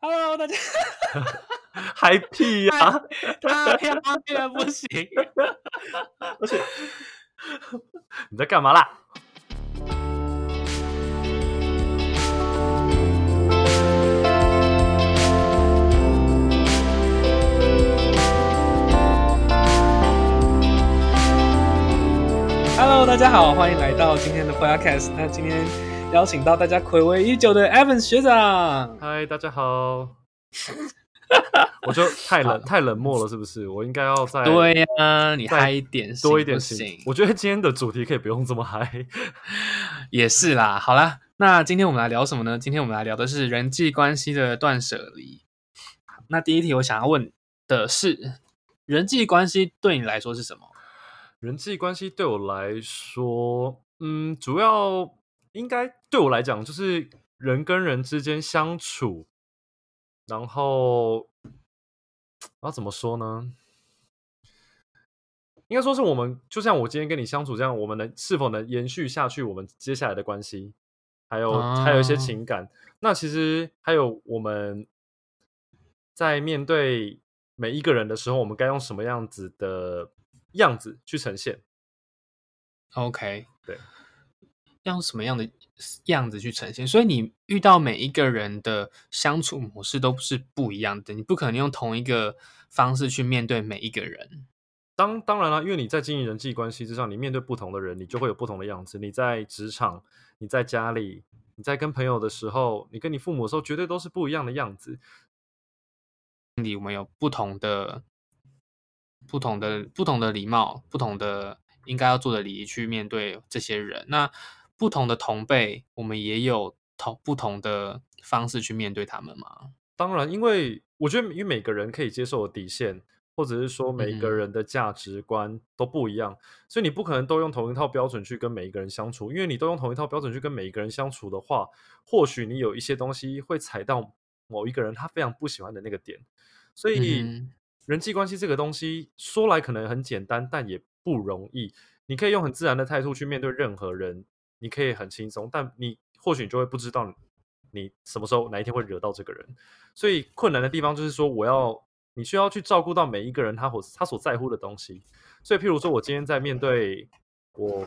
Hello，大家 嗨屁呀！太漂亮不行，而且你在干嘛啦？Hello，大家好，欢迎来到今天的 Podcast。那今天。邀请到大家暌违已久的 Evans 学长。嗨，大家好。我就太冷太冷漠了，是不是？我应该要再对呀、啊，你嗨一点多一点行，行。我觉得今天的主题可以不用这么嗨。也是啦。好啦，那今天我们来聊什么呢？今天我们来聊的是人际关系的断舍离。那第一题我想要问的是，人际关系对你来说是什么？人际关系对我来说，嗯，主要。应该对我来讲，就是人跟人之间相处，然后，要怎么说呢？应该说是我们，就像我今天跟你相处这样，我们能是否能延续下去我们接下来的关系，还有、啊、还有一些情感。那其实还有我们在面对每一个人的时候，我们该用什么样子的样子去呈现？OK，对。用什么样的样子去呈现？所以你遇到每一个人的相处模式都是不一样的，你不可能用同一个方式去面对每一个人。当当然了，因为你在经营人际关系之上，你面对不同的人，你就会有不同的样子。你在职场，你在家里，你在跟朋友的时候，你跟你父母的时候，绝对都是不一样的样子。你有没有不同的、不同的、不同的礼貌，不同的应该要做的礼仪去面对这些人？那不同的同辈，我们也有同不同的方式去面对他们吗？当然，因为我觉得，因为每个人可以接受的底线，或者是说每个人的价值观都不一样，嗯，所以你不可能都用同一套标准去跟每一个人相处。因为你都用同一套标准去跟每一个人相处的话，或许你有一些东西会踩到某一个人他非常不喜欢的那个点。所以，嗯，人际关系这个东西说来可能很简单，但也不容易。你可以用很自然的态度去面对任何人。你可以很轻松，但你或许你就会不知道你什么时候哪一天会惹到这个人。所以困难的地方就是说，我要你需要去照顾到每一个人他所他所在乎的东西。所以，譬如说我今天在面对我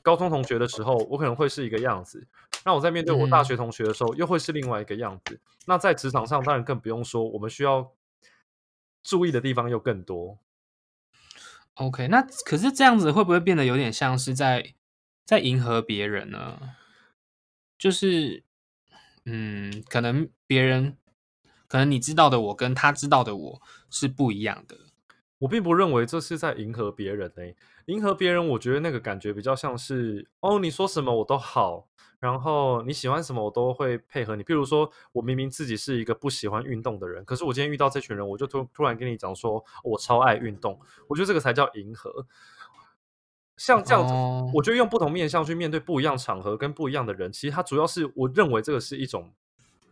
高中同学的时候，我可能会是一个样子；那我在面对我大学同学的时候，又会是另外一个样子。嗯。那在职场上，当然更不用说，我们需要注意的地方又更多。OK，那可是这样子会不会变得有点像是在？在迎合别人呢，就是，嗯，可能别人，可能你知道的我跟他知道的我是不一样的。我并不认为这是在迎合别人诶，迎合别人，我觉得那个感觉比较像是，哦，你说什么我都好，然后你喜欢什么我都会配合你。譬如说，我明明自己是一个不喜欢运动的人，可是我今天遇到这群人，我就突突然跟你讲说，我超爱运动，我觉得这个才叫迎合。像这样子，oh. 我觉得用不同面向去面对不一样场合跟不一样的人，其实它主要是我认为这个是一种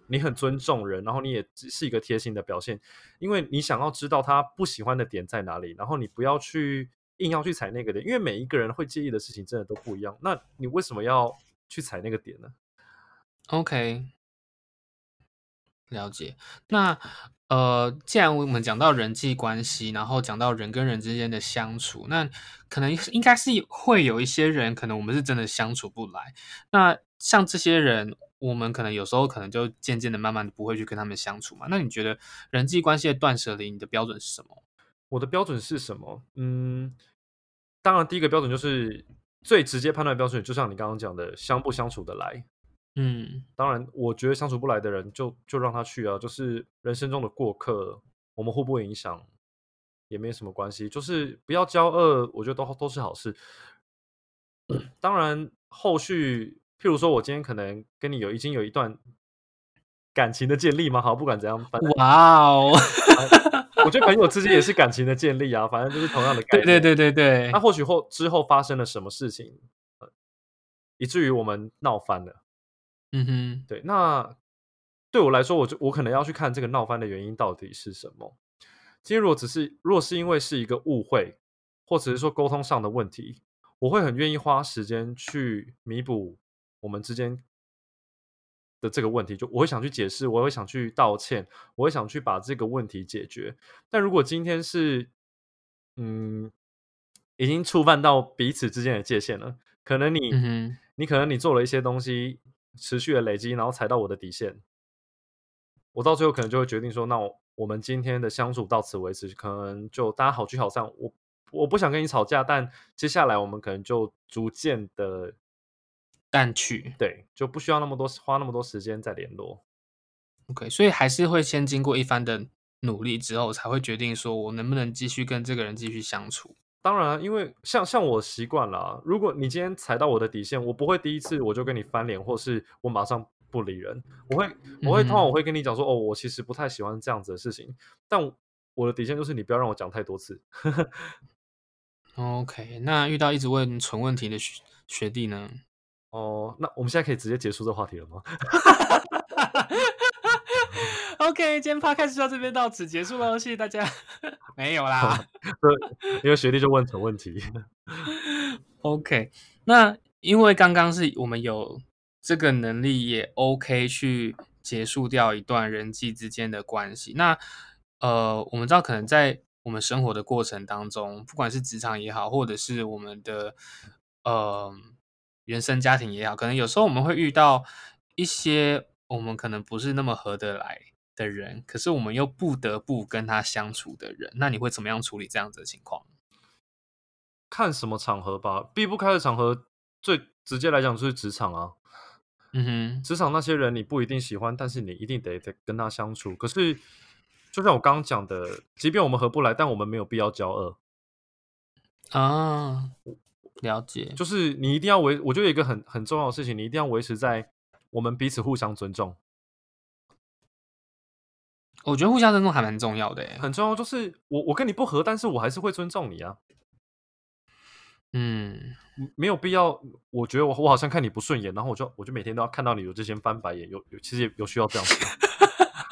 你很尊重人，然后你也是一个贴心的表现，因为你想要知道他不喜欢的点在哪里，然后你不要去硬要去踩那个点，因为每一个人会介意的事情真的都不一样，那你为什么要去踩那个点呢？OK，了解。那。呃，既然我们讲到人际关系，然后讲到人跟人之间的相处，那可能应该是会有一些人，可能我们是真的相处不来。那像这些人，我们可能有时候可能就渐渐的、慢慢的不会去跟他们相处嘛。那你觉得人际关系的断舍离，你的标准是什么？我的标准是什么？嗯，当然第一个标准就是最直接判断标准，就像你刚刚讲的，相不相处得来。嗯，当然，我觉得相处不来的人就就让他去啊，就是人生中的过客，我们互不影响也没什么关系，就是不要骄傲，我觉得都都是好事。当然，后续譬如说我今天可能跟你有已经有一段感情的建立嘛，好，不管怎样，反正哇哦，我觉得朋友之间也是 感情的建立啊，反正就是同样的概念，对对对对对。那或许后之后发生了什么事情，以至于我们闹翻了。嗯哼，对，那对我来说，我就我可能要去看这个闹翻的原因到底是什么。今天如果只是，如果是因为是一个误会，或者是说沟通上的问题，我会很愿意花时间去弥补我们之间的这个问题，就我会想去解释，我会想去道歉，我会想去把这个问题解决。但如果今天是，嗯，已经触犯到彼此之间的界限了，可能你，嗯、你可能你做了一些东西，持续的累积，然后踩到我的底线，我到最后可能就会决定说，那我我们今天的相处到此为止，可能就大家好聚好散。我我不想跟你吵架，但接下来我们可能就逐渐的。淡去，对，就不需要那么多花那么多时间再联络。OK，所以还是会先经过一番的努力之后，才会决定说我能不能继续跟这个人继续相处。当然，因为像像我习惯了，如果你今天踩到我的底线，我不会第一次我就跟你翻脸，或是我马上不理人。我会，我会通常我会跟你讲说，嗯、哦，我其实不太喜欢这样子的事情，但我的底线就是你不要让我讲太多次。OK，那遇到一直问蠢问题的学学弟呢？哦，那我们现在可以直接结束这话题了吗 ？OK，今天 Podcast 就到这边到此结束了，谢谢大家。没有啦，因为学弟就问成问题。OK，那因为刚刚是我们有这个能力，也 OK 去结束掉一段人际之间的关系。那呃，我们知道可能在我们生活的过程当中，不管是职场也好，或者是我们的呃。原生家庭也好，可能有时候我们会遇到一些我们可能不是那么合得来的人，可是我们又不得不跟他相处的人，那你会怎么样处理这样子的情况？看什么场合吧，避不开的场合，最直接来讲就是职场啊。嗯哼，职场那些人你不一定喜欢，但是你一定得得跟他相处。可是，就像我刚刚讲的，即便我们合不来，但我们没有必要交恶啊。了解，就是你一定要维，我觉得有一个很很重要的事情，你一定要维持在我们彼此互相尊重。我觉得互相尊重还蛮重要的，很重要。就是我我跟你不合，但是我还是会尊重你啊。嗯，没有必要。我觉得我我好像看你不顺眼，然后我就我就每天都要看到你有这些翻白眼，有有其实也有需要这样子，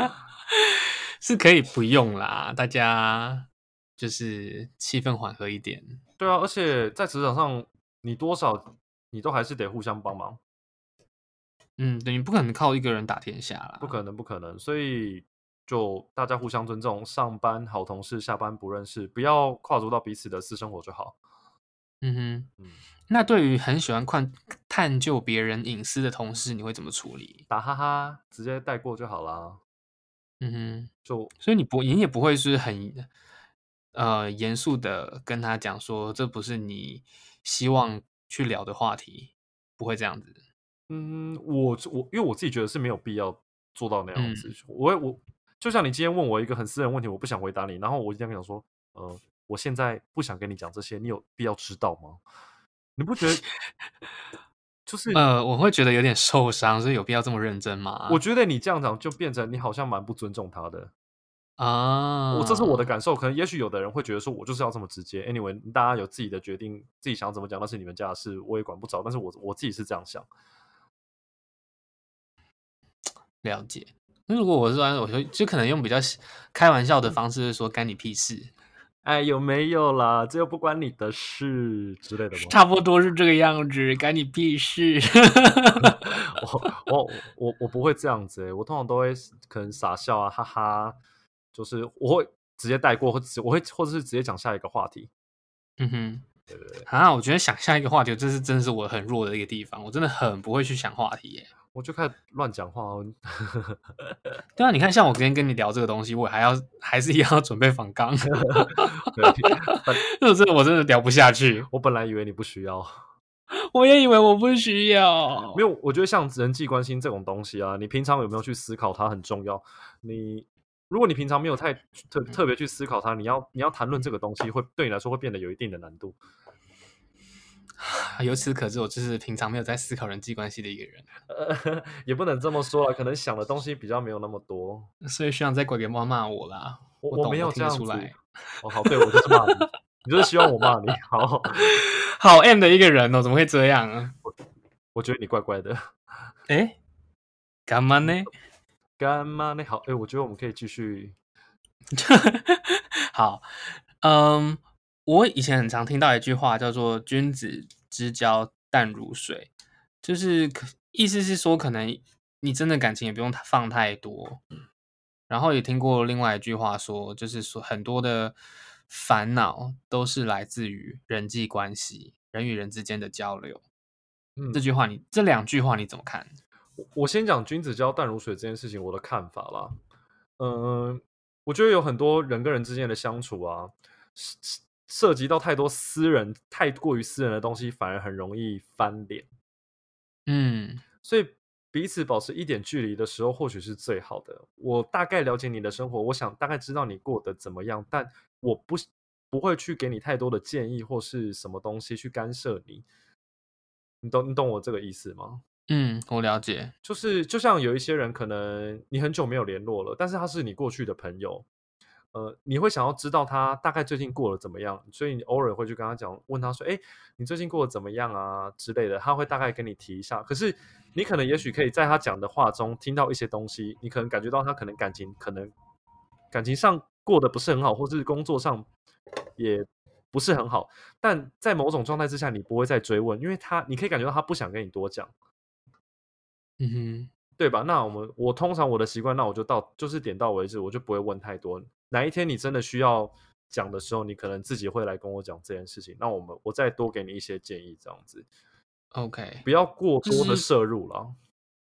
是可以不用啦，大家就是气氛缓和一点。对啊，而且在职场上，你多少你都还是得互相帮忙。嗯，对，你不可能靠一个人打天下啦，不可能，不可能。所以就大家互相尊重，上班好同事，下班不认识，不要跨足到彼此的私生活就好。嗯哼，嗯，那对于很喜欢探探究别人隐私的同事，你会怎么处理？打哈哈，直接带过就好啦。嗯哼，就所以你不，你也不会是很。呃，严肃的跟他讲说，这不是你希望去聊的话题，不会这样子。嗯，我我因为我自己觉得是没有必要做到那样子。嗯、我我就像你今天问我一个很私人问题，我不想回答你，然后我一定要跟你讲说，呃，我现在不想跟你讲这些，你有必要知道吗？你不觉得？就是呃，我会觉得有点受伤，所以有必要这么认真吗？我觉得你这样讲就变成你好像蛮不尊重他的。啊，我这是我的感受，可能也许有的人会觉得说，我就是要这么直接。Anyway，大家有自己的决定，自己想怎么讲那是你们家的事，我也管不着。但是我我自己是这样想。了解。那如果我是说，我就就可能用比较开玩笑的方式说，干你屁事？哎，有没有啦？这又不关你的事之类的吗？差不多是这个样子，干你屁事？我我我我不会这样子，我通常都会可能傻笑啊，哈哈。就是我会直接带过，或者我会或者是直接讲下一个话题。嗯哼，对对对。啊，我觉得想下一个话题，这是真的是我很弱的一个地方。我真的很不会去想话题耶。我就开始乱讲话哦。对啊，你看，像我今天跟你聊这个东西，我还要还是一样要准备访纲。这真的我真的聊不下去。我本来以为你不需要，我也以为我不需要。没有，我觉得像人际关系这种东西啊，你平常有没有去思考它很重要。你。如果你平常没有太特特别去思考它，你要你要谈论这个东西，会对你来说会变得有一定的难度。由此可知，我就是平常没有在思考人际关系的一个人。呃，也不能这么说啊，可能想的东西比较没有那么多，所以学长在鬼给妈骂我啦。我我，我没有这样子。出来哦，好，对我就是骂你，你就是希望我骂你。好 好 M 的一个人哦，怎么会这样啊？我 我觉得你怪怪的。哎，干嘛呢？干嘛呢？好，哎，我觉得我们可以继续。好，嗯，我以前很常听到一句话，叫做“君子之交淡如水”，就是意思是说，可能你真的感情也不用放太多。然后也听过另外一句话说，就是说很多的烦恼都是来自于人际关系，人与人之间的交流。嗯，这句话你这两句话你怎么看？我先讲君子交淡如水这件事情，我的看法啦。嗯，我觉得有很多人跟人之间的相处啊，涉及到太多私人、太过于私人的东西，反而很容易翻脸。嗯，所以彼此保持一点距离的时候，或许是最好的。我大概了解你的生活，我想大概知道你过得怎么样，但我不不会去给你太多的建议或是什么东西去干涉你。你懂你懂我这个意思吗？嗯，我了解。就是就像有一些人，可能你很久没有联络了，但是他是你过去的朋友。呃，你会想要知道他大概最近过得怎么样，所以你偶尔会去跟他讲，问他说：“哎，你最近过得怎么样啊？”之类的，他会大概跟你提一下。可是你可能也许可以在他讲的话中听到一些东西，你可能感觉到他可能感情可能感情上过得不是很好，或是工作上也不是很好。但在某种状态之下，你不会再追问，因为他你可以感觉到他不想跟你多讲。嗯哼，对吧？那我们我通常我的习惯，那我就到就是点到为止，我就不会问太多。哪一天你真的需要讲的时候，你可能自己会来跟我讲这件事情。那我们我再多给你一些建议，这样子，OK，不要过多的摄入了。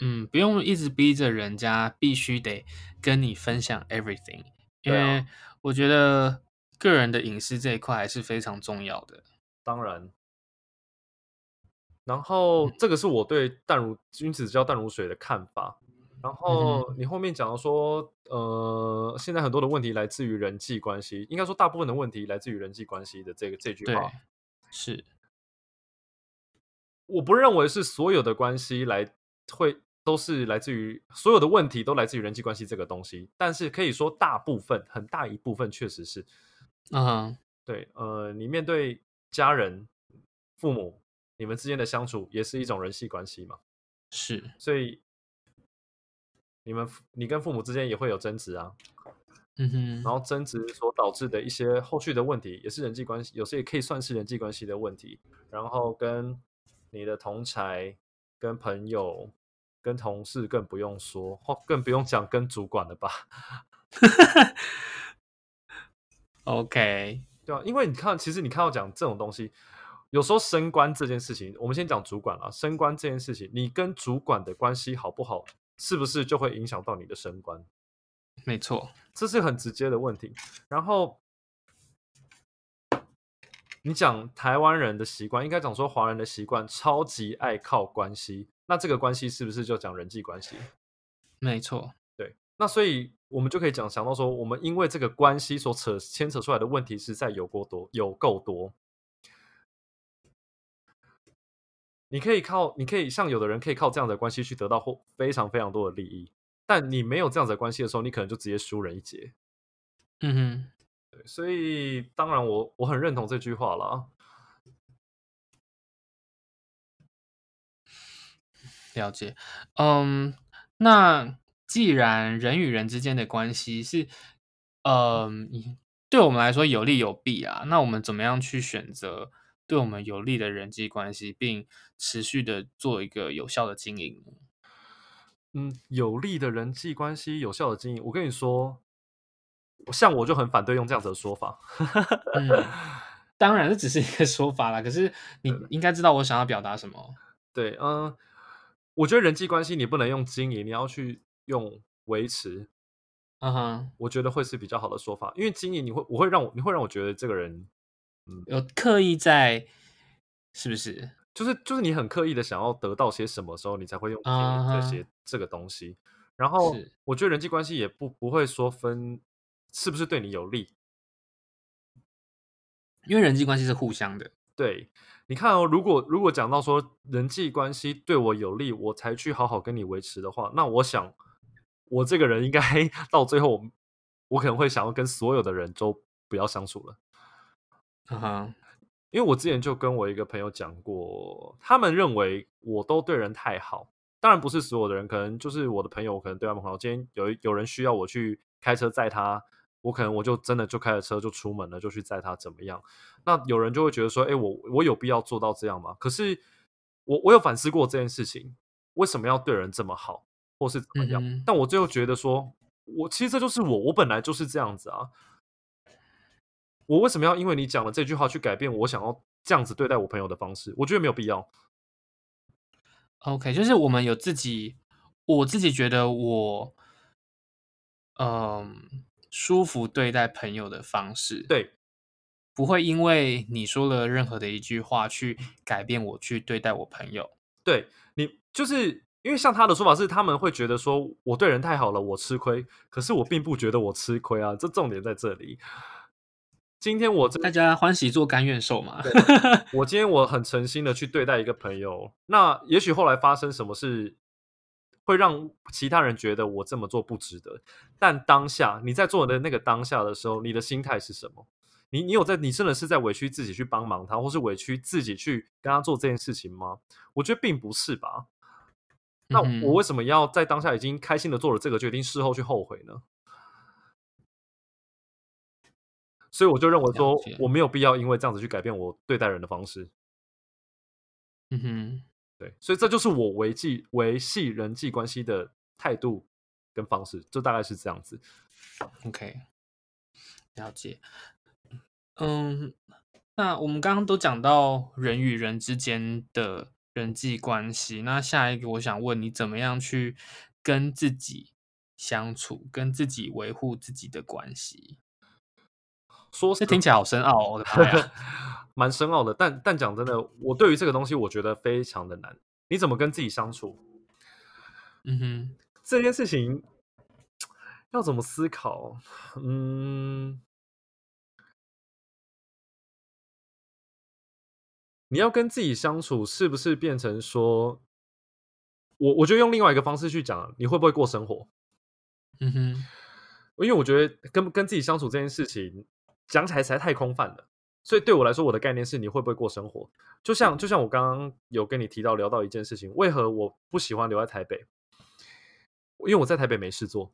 嗯，不用一直逼着人家必须得跟你分享 everything，因为我觉得个人的隐私这一块还是非常重要的。当然。然后这个是我对淡如君子交淡如水的看法。然后你后面讲到说，呃，现在很多的问题来自于人际关系，应该说大部分的问题来自于人际关系的这个这句话，是。我不认为是所有的关系来会都是来自于所有的问题都来自于人际关系这个东西，但是可以说大部分很大一部分确实是。嗯、uh-huh，对，呃，你面对家人、父母。你们之间的相处也是一种人际关系嘛？是，所以你们你跟父母之间也会有争执啊，嗯哼，然后争执所导致的一些后续的问题，也是人际关系，有时也可以算是人际关系的问题。然后跟你的同才、跟朋友、跟同事更不用说，或更不用讲跟主管了吧？OK，对啊，因为你看，其实你看到讲这种东西。有时候升官这件事情，我们先讲主管啊。升官这件事情，你跟主管的关系好不好，是不是就会影响到你的升官？没错，这是很直接的问题。然后你讲台湾人的习惯，应该讲说华人的习惯，超级爱靠关系。那这个关系是不是就讲人际关系？没错，对。那所以我们就可以讲想到说，我们因为这个关系所扯牵扯出来的问题实在有过多，有够多。你可以靠，你可以像有的人可以靠这样的关系去得到或非常非常多的利益，但你没有这样子的关系的时候，你可能就直接输人一截。嗯哼，对，所以当然我我很认同这句话了。了解，嗯，那既然人与人之间的关系是，嗯，对我们来说有利有弊啊，那我们怎么样去选择？对我们有利的人际关系，并持续的做一个有效的经营。嗯，有利的人际关系，有效的经营。我跟你说，像我就很反对用这样子的说法。嗯，当然，这只是一个说法啦。可是你应该知道我想要表达什么。对，嗯，我觉得人际关系你不能用经营，你要去用维持。嗯哼，我觉得会是比较好的说法，因为经营你会，我会让我，你会让我觉得这个人。嗯，有刻意在，是不是？就是就是你很刻意的想要得到些什么时候，你才会用这些、uh-huh. 这个东西。然后我觉得人际关系也不不会说分是不是对你有利，因为人际关系是互相的。对，你看哦，如果如果讲到说人际关系对我有利，我才去好好跟你维持的话，那我想我这个人应该 到最后，我可能会想要跟所有的人都不要相处了。嗯哼，因为我之前就跟我一个朋友讲过，他们认为我都对人太好，当然不是所有的人，可能就是我的朋友，我可能对他们很好。今天有有人需要我去开车载他，我可能我就真的就开着车就出门了，就去载他怎么样？那有人就会觉得说，哎，我我有必要做到这样吗？可是我我有反思过这件事情，为什么要对人这么好？或是怎么样。嗯、但我最后觉得说，我其实这就是我，我本来就是这样子啊。我为什么要因为你讲了这句话去改变我想要这样子对待我朋友的方式？我觉得没有必要。OK，就是我们有自己，我自己觉得我，嗯、呃，舒服对待朋友的方式，对，不会因为你说了任何的一句话去改变我去对待我朋友。对，你就是因为像他的说法是，他们会觉得说我对人太好了，我吃亏，可是我并不觉得我吃亏啊，这重点在这里。今天我大家欢喜做甘愿受嘛。我今天我很诚心的去对待一个朋友，那也许后来发生什么事，会让其他人觉得我这么做不值得。但当下你在做的那个当下的时候，你的心态是什么？你你有在你真的是在委屈自己去帮忙他，或是委屈自己去跟他做这件事情吗？我觉得并不是吧。那我为什么要在当下已经开心的做了这个决定，事后去后悔呢？所以我就认为说，我没有必要因为这样子去改变我对待人的方式。嗯哼，对，所以这就是我维系维系人际关系的态度跟方式，就大概是这样子。OK，了解。嗯，那我们刚刚都讲到人与人之间的人际关系，那下一个我想问你，怎么样去跟自己相处，跟自己维护自己的关系？说这听起来好深奥，我的妈呀，蛮深奥的。但但讲真的，我对于这个东西，我觉得非常的难。你怎么跟自己相处？嗯哼，这件事情要怎么思考？嗯，你要跟自己相处，是不是变成说，我我就用另外一个方式去讲，你会不会过生活？嗯哼，因为我觉得跟跟自己相处这件事情。讲起来实在太空泛了，所以对我来说，我的概念是你会不会过生活？就像就像我刚刚有跟你提到聊到一件事情，为何我不喜欢留在台北？因为我在台北没事做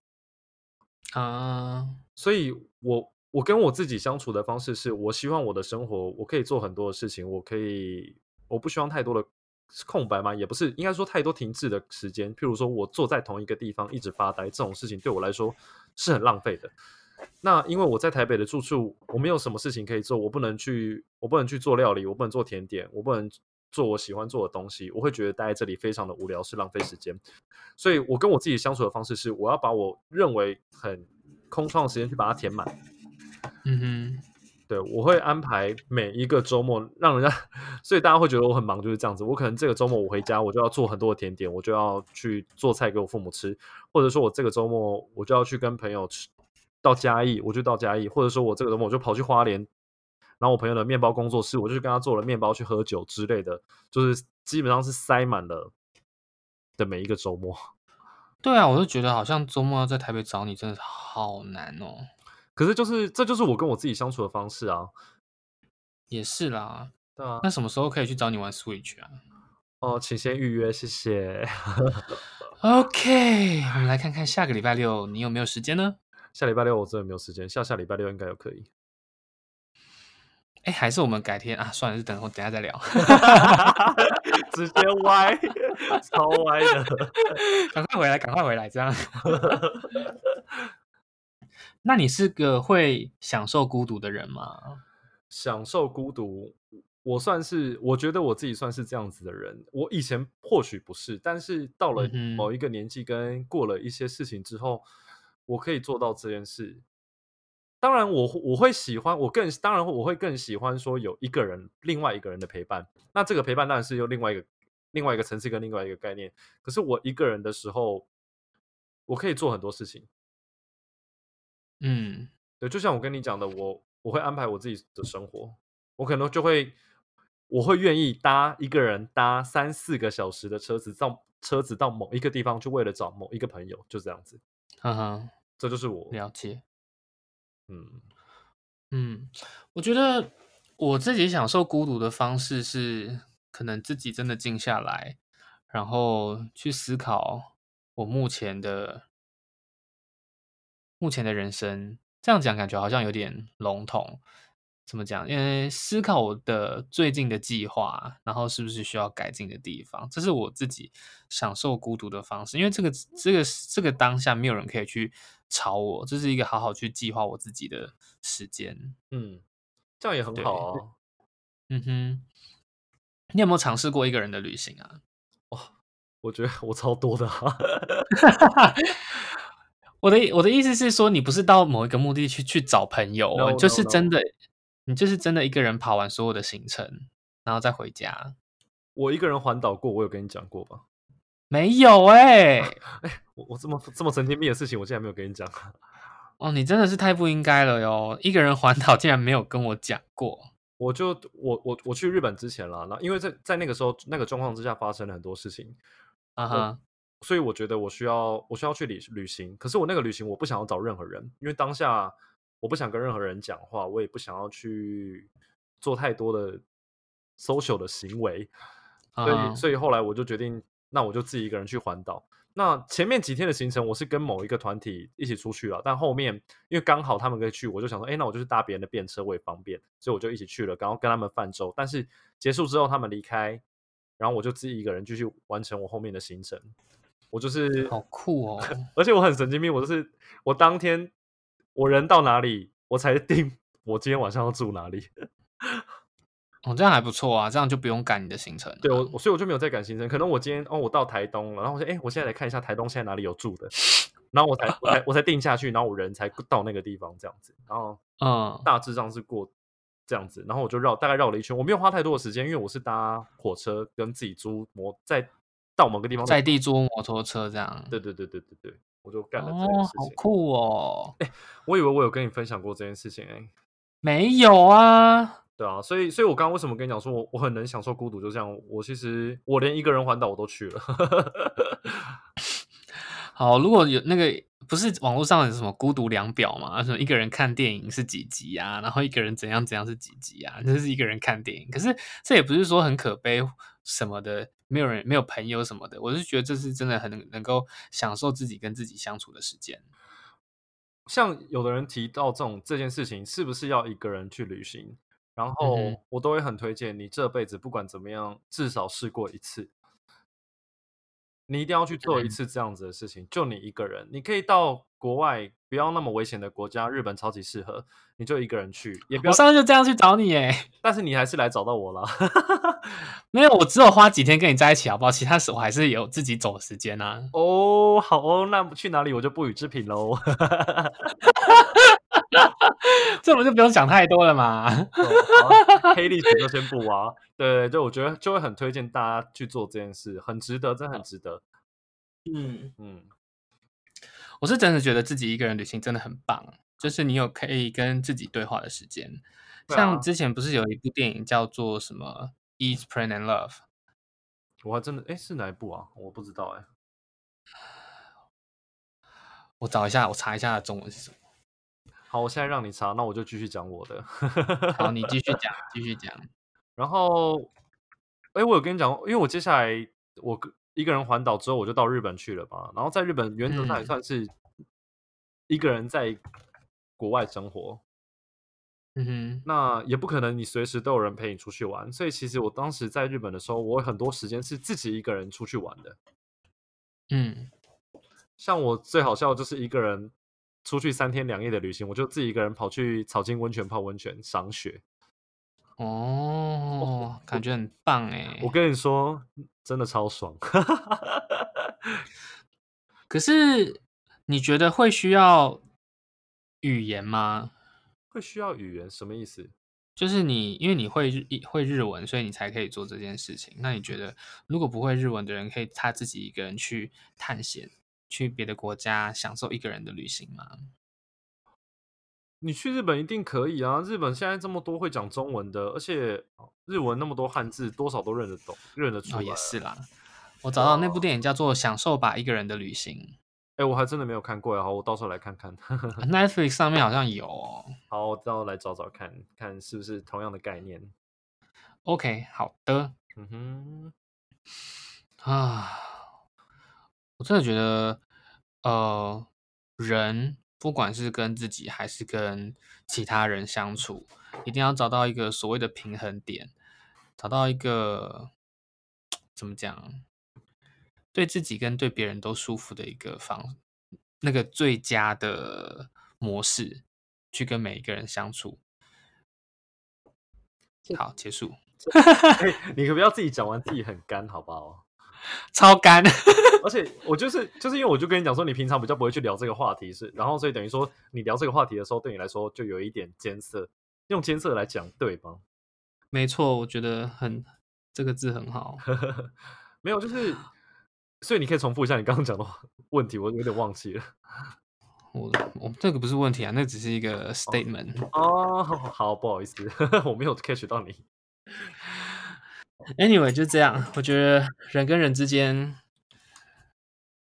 啊，uh... 所以我我跟我自己相处的方式是，我希望我的生活我可以做很多的事情，我可以我不希望太多的空白嘛，也不是应该说太多停滞的时间，譬如说我坐在同一个地方一直发呆这种事情，对我来说是很浪费的。那因为我在台北的住处，我没有什么事情可以做，我不能去，我不能去做料理，我不能做甜点，我不能做我喜欢做的东西，我会觉得待在这里非常的无聊，是浪费时间。所以我跟我自己相处的方式是，我要把我认为很空旷的时间去把它填满。嗯哼，对，我会安排每一个周末，让人家，所以大家会觉得我很忙，就是这样子。我可能这个周末我回家，我就要做很多的甜点，我就要去做菜给我父母吃，或者说我这个周末我就要去跟朋友吃。到嘉义，我就到嘉义，或者说我这个周末我就跑去花莲，然后我朋友的面包工作室，我就去跟他做了面包，去喝酒之类的，就是基本上是塞满了的每一个周末。对啊，我就觉得好像周末要在台北找你，真的好难哦。可是就是这就是我跟我自己相处的方式啊。也是啦，对啊。那什么时候可以去找你玩 Switch 啊？哦，请先预约，谢谢。OK，我们来看看下个礼拜六你有没有时间呢？下礼拜六我真的没有时间，下下礼拜六应该有可以。哎，还是我们改天啊？算了，就等我等下再聊。直接歪，超歪的。赶快回来，赶快回来，这样。那你是个会享受孤独的人吗？享受孤独，我算是，我觉得我自己算是这样子的人。我以前或许不是，但是到了某一个年纪，跟过了一些事情之后。嗯我可以做到这件事，当然我我会喜欢，我更当然我会更喜欢说有一个人，另外一个人的陪伴。那这个陪伴当然是有另外一个另外一个层次跟另外一个概念。可是我一个人的时候，我可以做很多事情。嗯，对，就像我跟你讲的，我我会安排我自己的生活，我可能就会我会愿意搭一个人搭三四个小时的车子到车子到某一个地方，就为了找某一个朋友，就这样子。哈哈，这就是我了解。嗯嗯，我觉得我自己享受孤独的方式是，可能自己真的静下来，然后去思考我目前的目前的人生。这样讲感觉好像有点笼统，怎么讲？因为思考我的最近的计划，然后是不是需要改进的地方，这是我自己享受孤独的方式。因为这个这个这个当下没有人可以去吵我，这是一个好好去计划我自己的时间。嗯，这样也很好啊。嗯哼，你有没有尝试过一个人的旅行啊？哦，我觉得我超多的啊。我的我的意思是说，你不是到某一个目的地去去找朋友，no, 就是真的。你就是真的一个人跑完所有的行程，然后再回家。我一个人环岛过，我有跟你讲过吧？没有哎、欸，哎、欸，我我这么这么神经病的事情，我竟然没有跟你讲。哦，你真的是太不应该了哟！一个人环岛竟然没有跟我讲过。我就我我我去日本之前啦，那因为在在那个时候那个状况之下发生了很多事情啊哈，uh-huh. 所以我觉得我需要我需要去旅旅行。可是我那个旅行我不想要找任何人，因为当下。我不想跟任何人讲话，我也不想要去做太多的 social 的行为，所以、uh-huh. 所以后来我就决定，那我就自己一个人去环岛。那前面几天的行程我是跟某一个团体一起出去了，但后面因为刚好他们可以去，我就想说，哎，那我就去搭别人的便车，我也方便，所以我就一起去了，然后跟他们泛舟。但是结束之后他们离开，然后我就自己一个人继续完成我后面的行程。我就是好酷哦，而且我很神经病，我就是我当天。我人到哪里，我才定我今天晚上要住哪里。哦，这样还不错啊，这样就不用赶你的行程。对，我所以我就没有再赶行程。可能我今天哦，我到台东了，然后我说，哎，我现在来看一下台东现在哪里有住的，然后我才我才我才定下去，然后我人才到那个地方这样子。然后嗯，大致上是过这样子，然后我就绕大概绕了一圈，我没有花太多的时间，因为我是搭火车跟自己租摩在到某个地方在地租摩托车这样。对对对对对对。我就干了这件事情。哦，好酷哦！哎，我以为我有跟你分享过这件事情，哎，没有啊。对啊，所以，所以我刚刚为什么跟你讲说我我很能享受孤独？就这样，我其实我连一个人环岛我都去了。好，如果有那个不是网络上有什么孤独量表嘛？说一个人看电影是几集啊？然后一个人怎样怎样是几集啊？就是一个人看电影，可是这也不是说很可悲什么的。没有人，没有朋友什么的，我是觉得这是真的很能能够享受自己跟自己相处的时间。像有的人提到这种这件事情，是不是要一个人去旅行？然后我都会很推荐你这辈子不管怎么样，至少试过一次。你一定要去做一次这样子的事情，就你一个人，你可以到国外不要那么危险的国家，日本超级适合，你就一个人去。也不要我上次就这样去找你哎，但是你还是来找到我了。没有，我只有花几天跟你在一起，好不好？其他时候还是有自己走的时间啊。哦，好哦，那去哪里我就不予置评喽。这我就不用讲太多了嘛。哦、黑历史就先不挖。对，就我觉得就会很推荐大家去做这件事，很值得，真的很值得。嗯嗯，我是真的觉得自己一个人旅行真的很棒，就是你有可以跟自己对话的时间。啊、像之前不是有一部电影叫做什么《Eat, Pray and Love》？我还真的哎，是哪一部啊？我不知道哎。我找一下，我查一下中文是什么。好，我现在让你查，那我就继续讲我的。好，你继续讲，继续讲。然后，哎，我有跟你讲，因为我接下来我一个人环岛之后，我就到日本去了嘛。然后在日本，原则上也算是一个人在国外生活。嗯哼，那也不可能你随时都有人陪你出去玩。所以其实我当时在日本的时候，我有很多时间是自己一个人出去玩的。嗯，像我最好笑的就是一个人。出去三天两夜的旅行，我就自己一个人跑去草津温泉泡温泉赏雪。哦，感觉很棒哎！我跟你说，真的超爽。可是你觉得会需要语言吗？会需要语言？什么意思？就是你因为你会日会日文，所以你才可以做这件事情。那你觉得，如果不会日文的人，可以他自己一个人去探险？去别的国家享受一个人的旅行吗？你去日本一定可以啊！日本现在这么多会讲中文的，而且日文那么多汉字，多少都认得懂、认得出来。哦，也是啦，我找到那部电影叫做《享受吧，一个人的旅行》。哎，我还真的没有看过呀！好，我到时候来看看。Netflix 上面好像有哦。好，我到时候来找找看看是不是同样的概念。OK，好的。嗯哼，啊。我真的觉得，呃，人不管是跟自己还是跟其他人相处，一定要找到一个所谓的平衡点，找到一个怎么讲，对自己跟对别人都舒服的一个方，那个最佳的模式，去跟每一个人相处。好，结束。欸、你可不要自己讲完自己很干，好不好？超干。而且我就是就是因为我就跟你讲说，你平常比较不会去聊这个话题，是然后所以等于说你聊这个话题的时候，对你来说就有一点艰涩。用艰涩来讲，对吗？没错，我觉得很这个字很好。没有，就是所以你可以重复一下你刚刚讲的问题，我有点忘记了。我我这个不是问题啊，那只是一个 statement 哦。哦，好，不好意思，我没有 catch 到你。Anyway，就这样。我觉得人跟人之间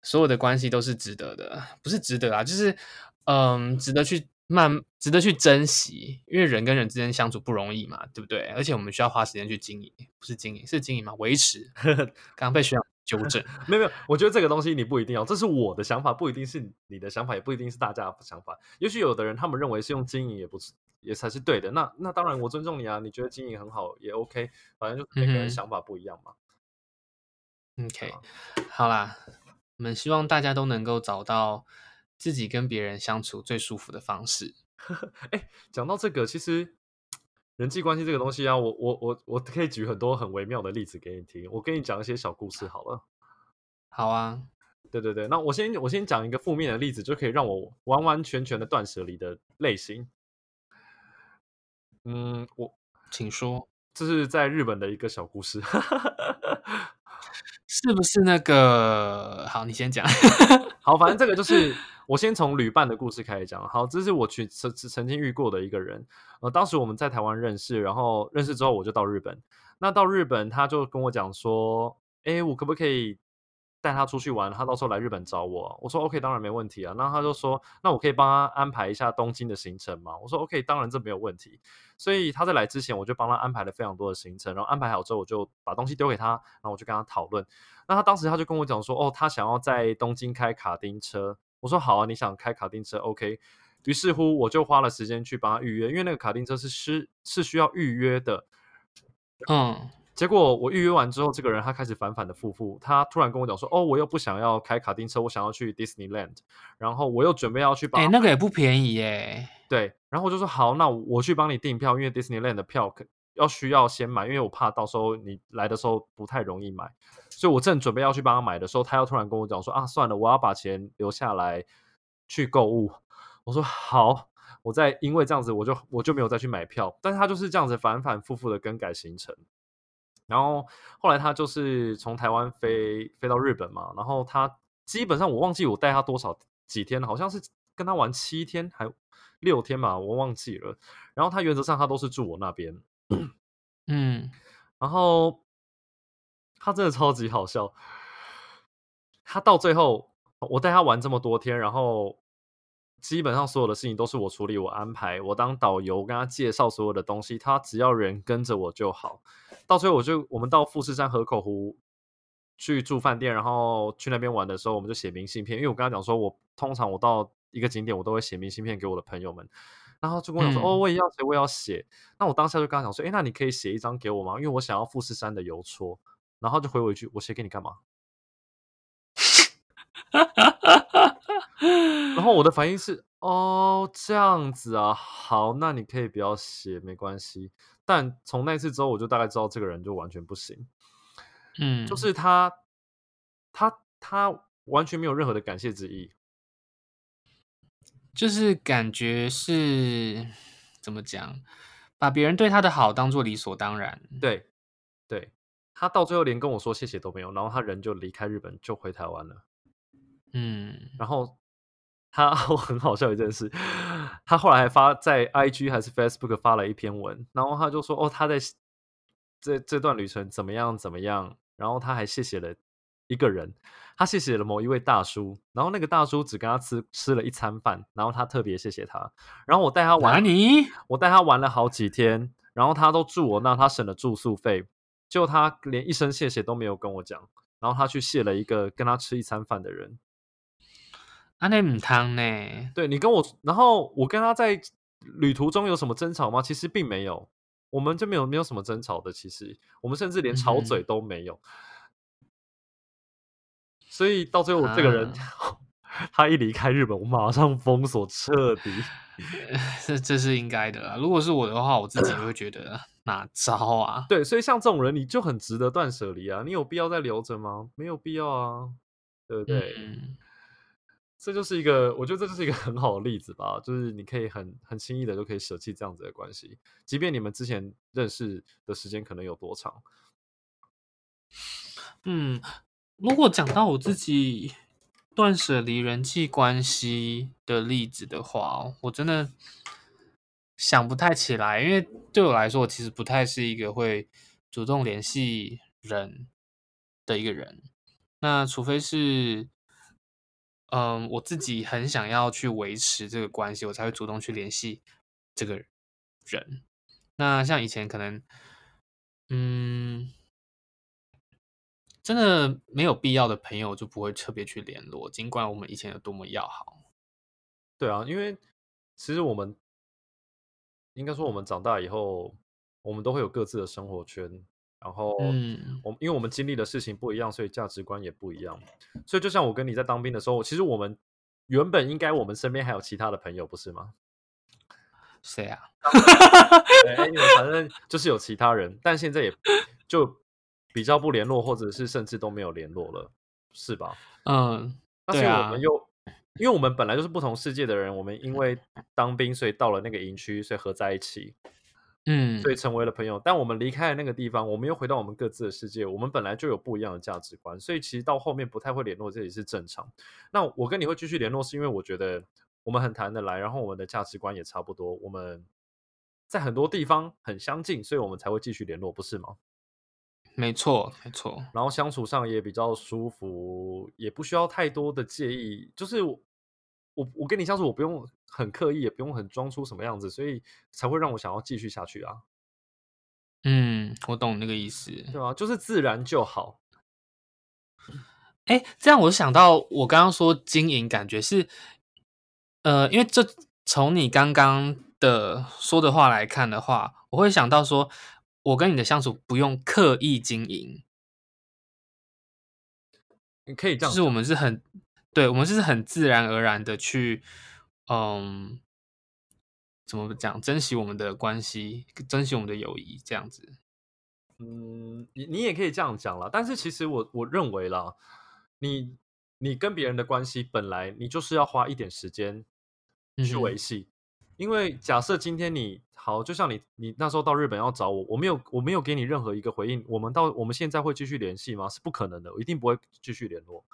所有的关系都是值得的，不是值得啊，就是嗯，值得去慢，值得去珍惜。因为人跟人之间相处不容易嘛，对不对？而且我们需要花时间去经营，不是经营，是经营嘛，维持。刚刚被学长。纠正，没有没有，我觉得这个东西你不一定要，这是我的想法，不一定是你的想法，也不一定是大家的想法。也许有的人他们认为是用经营也不是，也才是对的。那那当然我尊重你啊，你觉得经营很好也 OK，反正就每个人想法不一样嘛。嗯、OK，好啦，我们希望大家都能够找到自己跟别人相处最舒服的方式。哎，讲到这个，其实。人际关系这个东西啊，我我我我可以举很多很微妙的例子给你听。我跟你讲一些小故事好了。好啊，对对对，那我先我先讲一个负面的例子，就可以让我完完全全的断舍离的类型。嗯，我请说，这是在日本的一个小故事，是不是那个？好，你先讲。好，反正这个就是。我先从旅伴的故事开始讲。好，这是我去曾曾经遇过的一个人。呃，当时我们在台湾认识，然后认识之后我就到日本。那到日本，他就跟我讲说：“诶，我可不可以带他出去玩？他到时候来日本找我。”我说：“OK，当然没问题啊。”那他就说：“那我可以帮他安排一下东京的行程吗？”我说：“OK，当然这没有问题。”所以他在来之前，我就帮他安排了非常多的行程。然后安排好之后，我就把东西丢给他，然后我就跟他讨论。那他当时他就跟我讲说：“哦，他想要在东京开卡丁车。”我说好啊，你想开卡丁车，OK。于是乎，我就花了时间去帮他预约，因为那个卡丁车是需是需要预约的。嗯，结果我预约完之后，这个人他开始反反的复复，他突然跟我讲说：“哦，我又不想要开卡丁车，我想要去 Disneyland。”然后我又准备要去帮，哎，那个也不便宜耶。对，然后我就说好，那我去帮你订票，因为 Disneyland 的票要需要先买，因为我怕到时候你来的时候不太容易买。所以我正准备要去帮他买的时候，他又突然跟我讲说：“啊，算了，我要把钱留下来去购物。”我说：“好。”我再因为这样子，我就我就没有再去买票。但是他就是这样子反反复复的更改行程。然后后来他就是从台湾飞飞到日本嘛，然后他基本上我忘记我带他多少几天了，好像是跟他玩七天还六天嘛，我忘记了。然后他原则上他都是住我那边，嗯，然后。他真的超级好笑，他到最后，我带他玩这么多天，然后基本上所有的事情都是我处理，我安排，我当导游，跟他介绍所有的东西，他只要人跟着我就好。到最后，我就我们到富士山河口湖去住饭店，然后去那边玩的时候，我们就写明信片，因为我跟他讲说，我通常我到一个景点，我都会写明信片给我的朋友们，然后就跟我讲说，嗯、哦，我也要写，我也要写。那我当下就跟他讲说，诶，那你可以写一张给我吗？因为我想要富士山的邮戳。然后就回我一句：“我写给你干嘛？” 然后我的反应是：“哦，这样子啊，好，那你可以不要写，没关系。”但从那次之后，我就大概知道这个人就完全不行。嗯，就是他，他，他完全没有任何的感谢之意，就是感觉是怎么讲，把别人对他的好当做理所当然。对，对。他到最后连跟我说谢谢都没有，然后他人就离开日本，就回台湾了。嗯，然后他 我很好笑一件事，他后来还发在 IG 还是 Facebook 发了一篇文，然后他就说哦，他在这这段旅程怎么样怎么样，然后他还谢谢了一个人，他谢谢了某一位大叔，然后那个大叔只跟他吃吃了一餐饭，然后他特别谢谢他，然后我带他玩，你我带他玩了好几天，然后他都住我那，他省了住宿费。就他连一声谢谢都没有跟我讲，然后他去谢了一个跟他吃一餐饭的人。啊，那唔汤呢？对，你跟我，然后我跟他在旅途中有什么争吵吗？其实并没有，我们就没有没有什么争吵的。其实我们甚至连吵嘴都没有。嗯、所以到最后，这个人、啊、他一离开日本，我马上封锁彻底。这这是应该的啦。如果是我的话，我自己会觉得哪招啊？对，所以像这种人，你就很值得断舍离啊！你有必要再留着吗？没有必要啊，对不对？嗯这就是一个，我觉得这就是一个很好的例子吧，就是你可以很很轻易的就可以舍弃这样子的关系，即便你们之前认识的时间可能有多长。嗯，如果讲到我自己断舍离人际关系的例子的话，我真的想不太起来，因为对我来说，我其实不太是一个会主动联系人的一个人，那除非是。嗯，我自己很想要去维持这个关系，我才会主动去联系这个人。那像以前可能，嗯，真的没有必要的朋友就不会特别去联络，尽管我们以前有多么要好。对啊，因为其实我们应该说，我们长大以后，我们都会有各自的生活圈。然后，嗯，我因为我们经历的事情不一样，所以价值观也不一样。所以就像我跟你在当兵的时候，其实我们原本应该我们身边还有其他的朋友，不是吗？谁啊？对，因为反正就是有其他人，但现在也就比较不联络，或者是甚至都没有联络了，是吧？嗯，但是我们又，因为我们本来就是不同世界的人，我们因为当兵，所以到了那个营区，所以合在一起。嗯，所以成为了朋友，但我们离开了那个地方，我们又回到我们各自的世界。我们本来就有不一样的价值观，所以其实到后面不太会联络，这也是正常。那我跟你会继续联络，是因为我觉得我们很谈得来，然后我们的价值观也差不多，我们在很多地方很相近，所以我们才会继续联络，不是吗？没错，没错。然后相处上也比较舒服，也不需要太多的介意，就是我我，我跟你相处，我不用。很刻意，也不用很装出什么样子，所以才会让我想要继续下去啊。嗯，我懂那个意思，对吧？就是自然就好。哎，这样我想到，我刚刚说经营，感觉是，呃，因为这从你刚刚的说的话来看的话，我会想到说，我跟你的相处不用刻意经营，你可以这样，就是我们是很，对，我们是很自然而然的去。嗯，怎么讲？珍惜我们的关系，珍惜我们的友谊，这样子。嗯，你你也可以这样讲啦。但是其实我我认为啦，你你跟别人的关系本来你就是要花一点时间去维系。嗯、因为假设今天你好，就像你你那时候到日本要找我，我没有我没有给你任何一个回应。我们到我们现在会继续联系吗？是不可能的，我一定不会继续联络。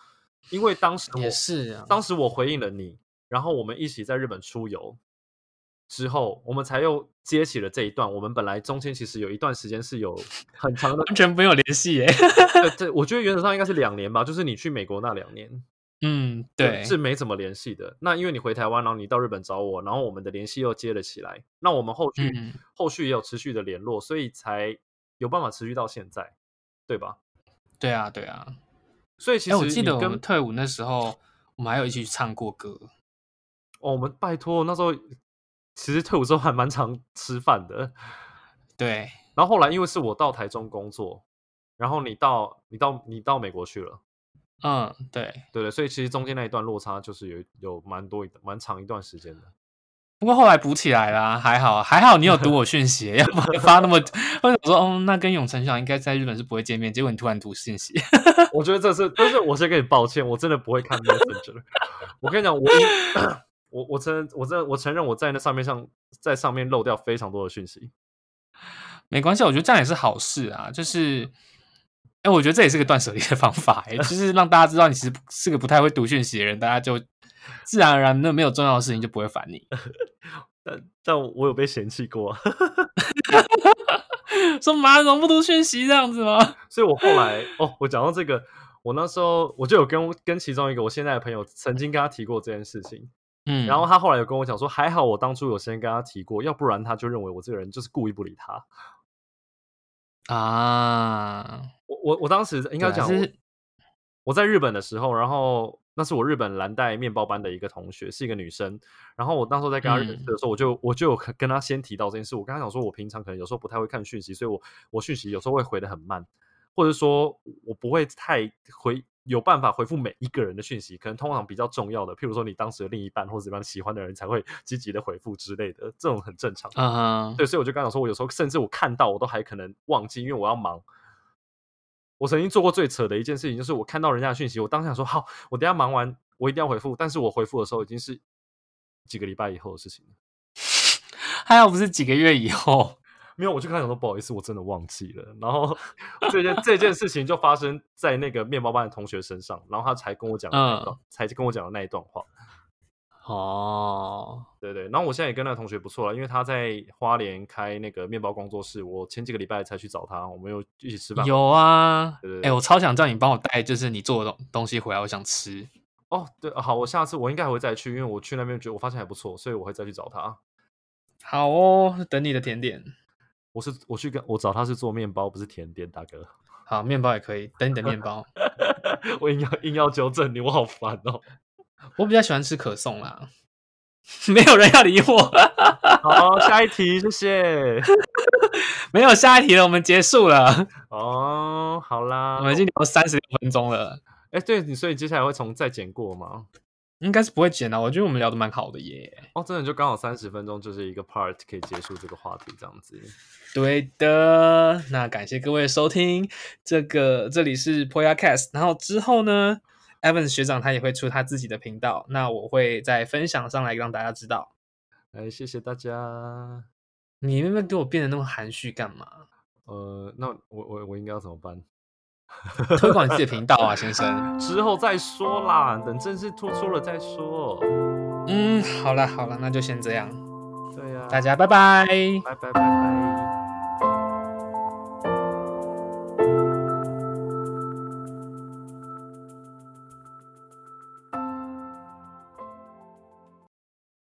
因为当时我也是啊，当时我回应了你。然后我们一起在日本出游之后，我们才又接起了这一段。我们本来中间其实有一段时间是有很长的完全没有联系耶。对 对，我觉得原则上应该是两年吧，就是你去美国那两年，嗯，对，是没怎么联系的。那因为你回台湾，然后你到日本找我，然后我们的联系又接了起来。那我们后续、嗯、后续也有持续的联络，所以才有办法持续到现在，对吧？对啊，对啊。所以其实我记得我们退伍那时候，我们还有一起去唱过歌。哦，我们拜托，那时候其实退伍之后还蛮常吃饭的，对。然后后来因为是我到台中工作，然后你到你到你到美国去了，嗯，对，对对，所以其实中间那一段落差就是有有蛮多蛮长一段时间的。不过后来补起来啦，还好还好，你有读我讯息，要不然发那么，或者说哦，那跟永成想应该在日本是不会见面，结果你突然读讯息，我觉得这是，但是我先跟你抱歉，我真的不会看 Messenger。我跟你讲，我。我我承认，我真我承认我在那上面上在上面漏掉非常多的讯息，没关系，我觉得这样也是好事啊。就是，哎，我觉得这也是个断舍离的方法，哎，就是让大家知道你其实是个不太会读讯息的人，大家就自然而然那没有重要的事情就不会烦你。但但我有被嫌弃过，说妈怎么不读讯息这样子吗？所以我后来哦，我讲到这个，我那时候我就有跟跟其中一个我现在的朋友曾经跟他提过这件事情。嗯，然后他后来有跟我讲说，还好我当初有先跟他提过，要不然他就认为我这个人就是故意不理他啊。我我我当时应该讲，我在日本的时候，然后那是我日本蓝带面包班的一个同学，是一个女生。然后我当时在跟她认识的时候，我就、嗯、我就跟她先提到这件事。我跟她讲说，我平常可能有时候不太会看讯息，所以我我讯息有时候会回得很慢，或者说我不会太回有办法回复每一个人的讯息。可能通常比较重要的，譬如说你当时的另一半或者怎么样喜欢的人，才会积极的回复之类的，这种很正常。啊、uh-huh. 对，所以我就跟她讲说，我有时候甚至我看到我都还可能忘记，因为我要忙。我曾经做过最扯的一件事情，就是我看到人家的讯息，我当下想说好，我等下忙完，我一定要回复。但是我回复的时候，已经是几个礼拜以后的事情了。还好不是几个月以后，没有，我就跟他讲说不好意思，我真的忘记了。然后这件这件事情就发生在那个面包班的同学身上，然后他才跟我讲，嗯，才跟我讲的那一段话。哦，对对，然后我现在也跟那个同学不错了，因为他在花莲开那个面包工作室，我前几个礼拜才去找他，我们又一起吃饭。有啊，哎、欸，我超想叫你帮我带，就是你做的东东西回来，我想吃。哦，对，好，我下次我应该还会再去，因为我去那边觉得我发现还不错，所以我会再去找他。好哦，等你的甜点。我是我去跟我找他是做面包，不是甜点，大哥。好，面包也可以，等你的面包。我硬要硬要纠正你，我好烦哦。我比较喜欢吃可颂啦，没有人要理我。好，下一题，谢谢。没有下一题了，我们结束了。哦，好啦，我们已经聊三十六分钟了。哎，对，你所以接下来会从再剪过吗？应该是不会剪了，我觉得我们聊的蛮好的耶。哦，真的就刚好三十分钟，就是一个 part 可以结束这个话题，这样子。对的，那感谢各位收听这个，这里是 Poyacast，然后之后呢？Evans 学长他也会出他自己的频道，那我会在分享上来让大家知道。哎，谢谢大家。你那边给我变得那么含蓄干嘛？呃，那我我我应该要怎么办？推广你自己的频道啊，先生。之后再说啦，等正式突出了再说。嗯，好了好了，那就先这样。对呀、啊，大家拜拜。拜拜拜拜。